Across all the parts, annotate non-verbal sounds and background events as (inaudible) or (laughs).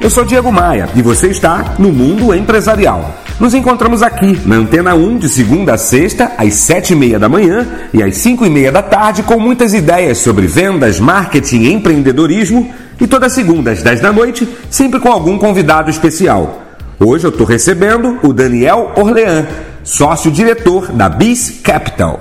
Eu sou Diego Maia e você está no Mundo Empresarial. Nos encontramos aqui na Antena 1 de segunda a sexta, às sete e meia da manhã e às cinco e meia da tarde, com muitas ideias sobre vendas, marketing e empreendedorismo. E todas segunda às dez da noite, sempre com algum convidado especial. Hoje eu estou recebendo o Daniel Orlean, sócio-diretor da Bis Capital.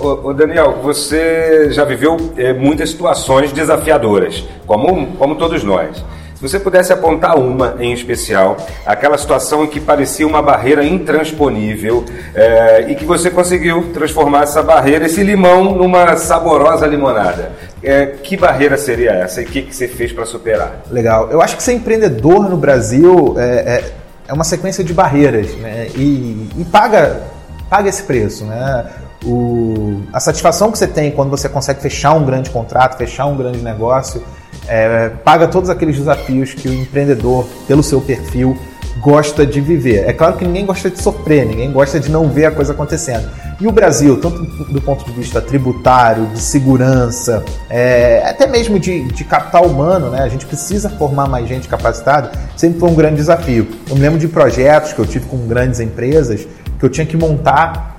Ô, Daniel, você já viveu é, muitas situações desafiadoras, como, como todos nós. Se você pudesse apontar uma em especial, aquela situação em que parecia uma barreira intransponível é, e que você conseguiu transformar essa barreira, esse limão, numa saborosa limonada. É, que barreira seria essa e o que, que você fez para superar? Legal. Eu acho que ser empreendedor no Brasil é, é, uma sequência de barreiras né? e, e paga, paga esse preço. Né? O, a satisfação que você tem quando você consegue fechar um grande contrato, fechar um grande negócio é, paga todos aqueles desafios que o empreendedor, pelo seu perfil, gosta de viver. É claro que ninguém gosta de sofrer, ninguém gosta de não ver a coisa acontecendo. E o Brasil, tanto do ponto de vista tributário, de segurança, é, até mesmo de, de, capital humano, né? a gente precisa formar mais gente capacitada, sempre foi um grande desafio. Eu me lembro de projetos que eu tive com grandes empresas que eu tinha que montar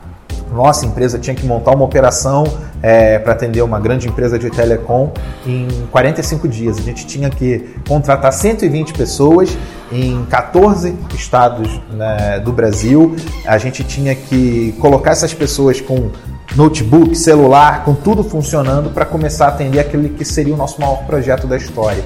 nossa empresa tinha que montar uma operação é, para atender uma grande empresa de telecom em 45 dias. A gente tinha que contratar 120 pessoas em 14 estados né, do Brasil. A gente tinha que colocar essas pessoas com notebook, celular, com tudo funcionando para começar a atender aquele que seria o nosso maior projeto da história.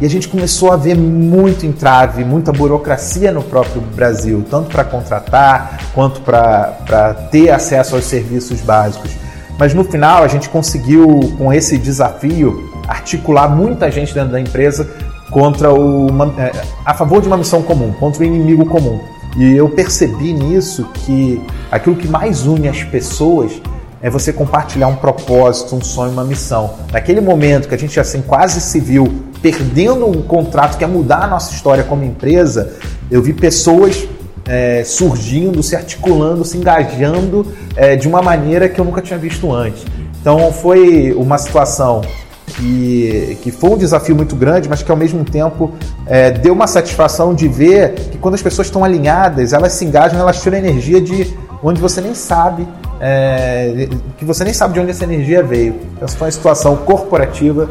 E a gente começou a ver muito entrave, muita burocracia no próprio Brasil, tanto para contratar quanto para ter acesso aos serviços básicos. Mas no final a gente conseguiu, com esse desafio, articular muita gente dentro da empresa contra uma, é, a favor de uma missão comum, contra o inimigo comum. E eu percebi nisso que aquilo que mais une as pessoas é você compartilhar um propósito, um sonho, uma missão. Naquele momento que a gente assim quase se viu perdendo um contrato que ia mudar a nossa história como empresa, eu vi pessoas é, surgindo, se articulando, se engajando é, de uma maneira que eu nunca tinha visto antes. Então foi uma situação que, que foi um desafio muito grande, mas que ao mesmo tempo é, deu uma satisfação de ver que quando as pessoas estão alinhadas, elas se engajam, elas tiram energia de onde você nem sabe, é, que você nem sabe de onde essa energia veio. Então, essa foi uma situação corporativa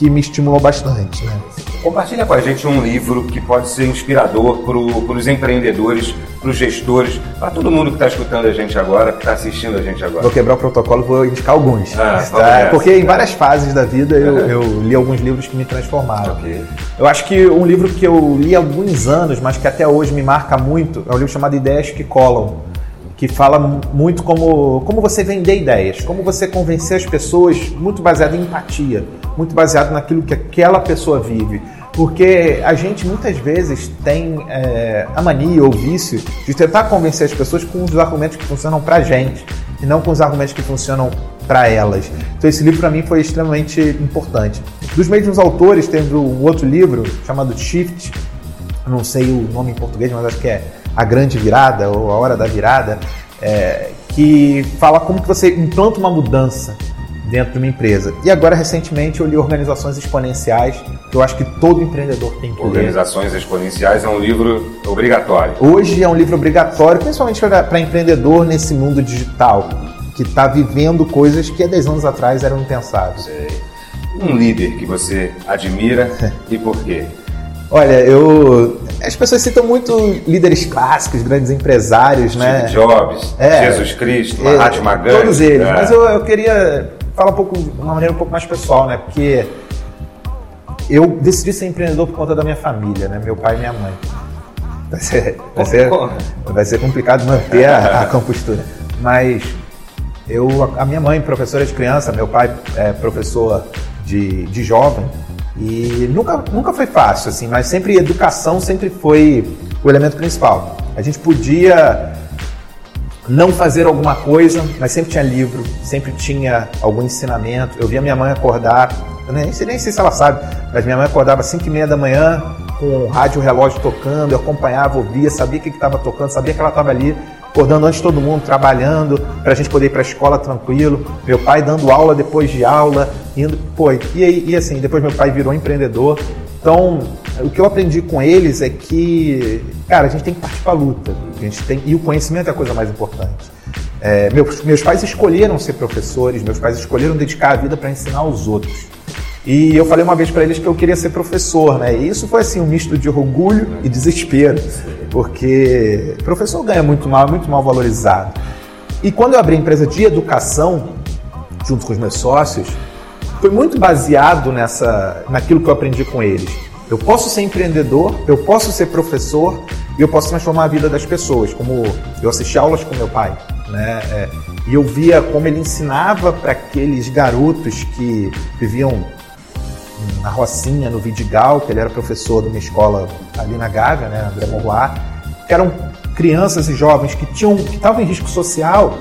que me estimulou bastante. Né? Compartilha com a gente um livro que pode ser inspirador para os empreendedores, para os gestores, para todo mundo que está escutando a gente agora, que está assistindo a gente agora. Vou quebrar o protocolo, vou indicar alguns. Ah, tá? Porque em várias fases da vida eu, (laughs) eu, li alguns livros que me transformaram. Okay. Eu acho que um livro que eu li há alguns anos, mas que até hoje me marca muito, é um livro chamado Ideias que Colam que fala muito como, como você vender ideias, como você convencer as pessoas, muito baseado em empatia, muito baseado naquilo que aquela pessoa vive. Porque a gente muitas vezes tem é, a mania ou vício de tentar convencer as pessoas com os argumentos que funcionam para a gente e não com os argumentos que funcionam para elas. Então esse livro para mim foi extremamente importante. Dos mesmos autores, teve um outro livro chamado Shift, não sei o nome em português, mas acho que é a grande virada ou a hora da virada, é, que fala como que você implanta uma mudança dentro de uma empresa. E agora, recentemente, eu li Organizações Exponenciais, que eu acho que todo empreendedor tem que ler. Organizações Exponenciais é um livro obrigatório. Hoje é um livro obrigatório, principalmente para empreendedor nesse mundo digital, que está vivendo coisas que há 10 anos atrás eram impensáveis. Sei. Um líder que você admira (laughs) e por quê? Olha, eu. As pessoas citam muito líderes clássicos, grandes empresários, Steve né? Jobs, é, Jesus Cristo, é, Mahatma Gandhi. Todos eles. É. Mas eu, eu queria falar um pouco, de uma maneira um pouco mais pessoal, né? Porque eu decidi ser empreendedor por conta da minha família, né? Meu pai e minha mãe. Vai ser, vai ser, vai ser complicado manter a, a compostura. Mas eu, a minha mãe, professora de criança, meu pai é professor de, de jovem, e nunca, nunca foi fácil, assim, mas sempre educação sempre foi o elemento principal. A gente podia não fazer alguma coisa, mas sempre tinha livro, sempre tinha algum ensinamento. Eu via minha mãe acordar, nem, nem sei se ela sabe, mas minha mãe acordava às 5 e meia da manhã com o rádio relógio tocando, eu acompanhava, ouvia, sabia o que estava tocando, sabia que ela estava ali acordando antes de todo mundo, trabalhando, para a gente poder ir para a escola tranquilo. Meu pai dando aula depois de aula, indo, pô, e, e assim, depois meu pai virou empreendedor. Então, o que eu aprendi com eles é que, cara, a gente tem que partir para a luta. A gente tem, e o conhecimento é a coisa mais importante. É, meus, meus pais escolheram ser professores, meus pais escolheram dedicar a vida para ensinar os outros. E eu falei uma vez para eles que eu queria ser professor, né? E isso foi assim um misto de orgulho e desespero, porque professor ganha muito mal, é muito mal valorizado. E quando eu abri a empresa de educação, junto com os meus sócios, foi muito baseado nessa, naquilo que eu aprendi com eles. Eu posso ser empreendedor, eu posso ser professor e eu posso transformar a vida das pessoas. Como eu assisti aulas com meu pai, né? É, e eu via como ele ensinava para aqueles garotos que viviam na Rocinha, no Vidigal, que ele era professor de uma escola ali na Gávea, né, André Morroá, que eram crianças e jovens que tinham que estavam em risco social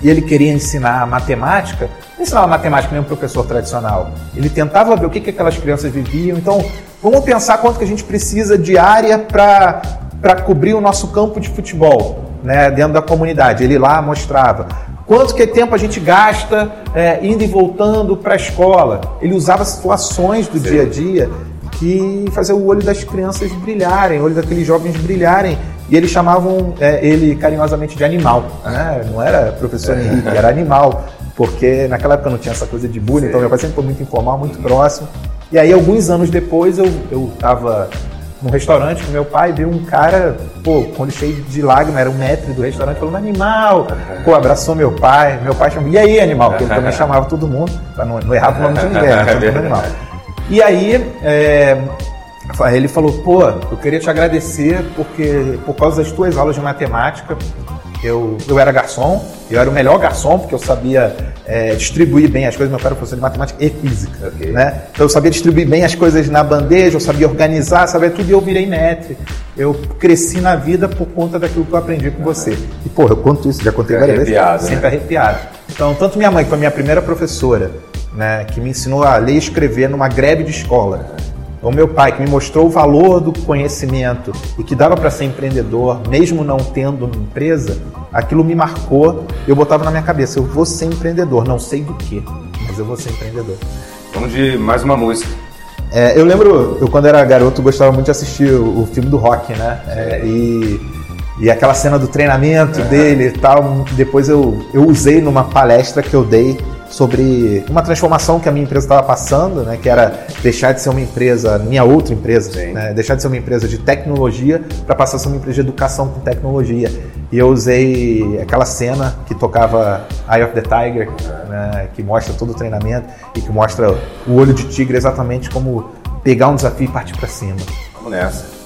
e ele queria ensinar matemática, não ensinava matemática nem um professor tradicional. Ele tentava ver o que, que aquelas crianças viviam. Então, vamos pensar quanto que a gente precisa de área para cobrir o nosso campo de futebol né, dentro da comunidade. Ele lá mostrava. Quanto que tempo a gente gasta é, indo e voltando para a escola? Ele usava situações do Sim. dia a dia que fazia o olho das crianças brilharem, o olho daqueles jovens brilharem. E eles chamavam é, ele carinhosamente de animal. Né? Não era professor é. Henrique, era animal. Porque naquela época não tinha essa coisa de bullying, Sim. então meu pai sempre foi muito informal, muito próximo. E aí, alguns anos depois, eu estava num restaurante com meu pai, viu um cara, pô, olho cheio de lágrimas, era um metro do restaurante, falando, animal! Pô, abraçou meu pai, meu pai chamou, e aí, animal? Porque ele também (laughs) chamava todo mundo, para não, não errar o nome de ninguém, né? Todo mundo animal. E aí, é, ele falou, pô, eu queria te agradecer porque por causa das tuas aulas de matemática, eu, eu era garçom, eu era o melhor garçom, porque eu sabia é, distribuir bem as coisas. Meu pai era professor de matemática e física, okay. né? Então eu sabia distribuir bem as coisas na bandeja, eu sabia organizar, sabia tudo, e eu virei netre. Eu cresci na vida por conta daquilo que eu aprendi com você. E, porra, eu conto isso, já contei várias vezes. Né? Sempre arrepiado. Então, tanto minha mãe, que foi a minha primeira professora, né, que me ensinou a ler e escrever numa greve de escola, o meu pai, que me mostrou o valor do conhecimento e que dava para ser empreendedor, mesmo não tendo uma empresa, aquilo me marcou. Eu botava na minha cabeça: eu vou ser empreendedor, não sei do que, mas eu vou ser empreendedor. Vamos de mais uma música. É, eu lembro, eu quando era garoto gostava muito de assistir o, o filme do rock, né? É, e, e aquela cena do treinamento uhum. dele e tal. Depois eu, eu usei numa palestra que eu dei sobre uma transformação que a minha empresa estava passando, né, que era deixar de ser uma empresa, minha outra empresa, né, deixar de ser uma empresa de tecnologia para passar a ser uma empresa de educação com tecnologia. E eu usei aquela cena que tocava Eye of the Tiger, né, que mostra todo o treinamento e que mostra o olho de tigre exatamente como pegar um desafio e partir para cima. Vamos nessa.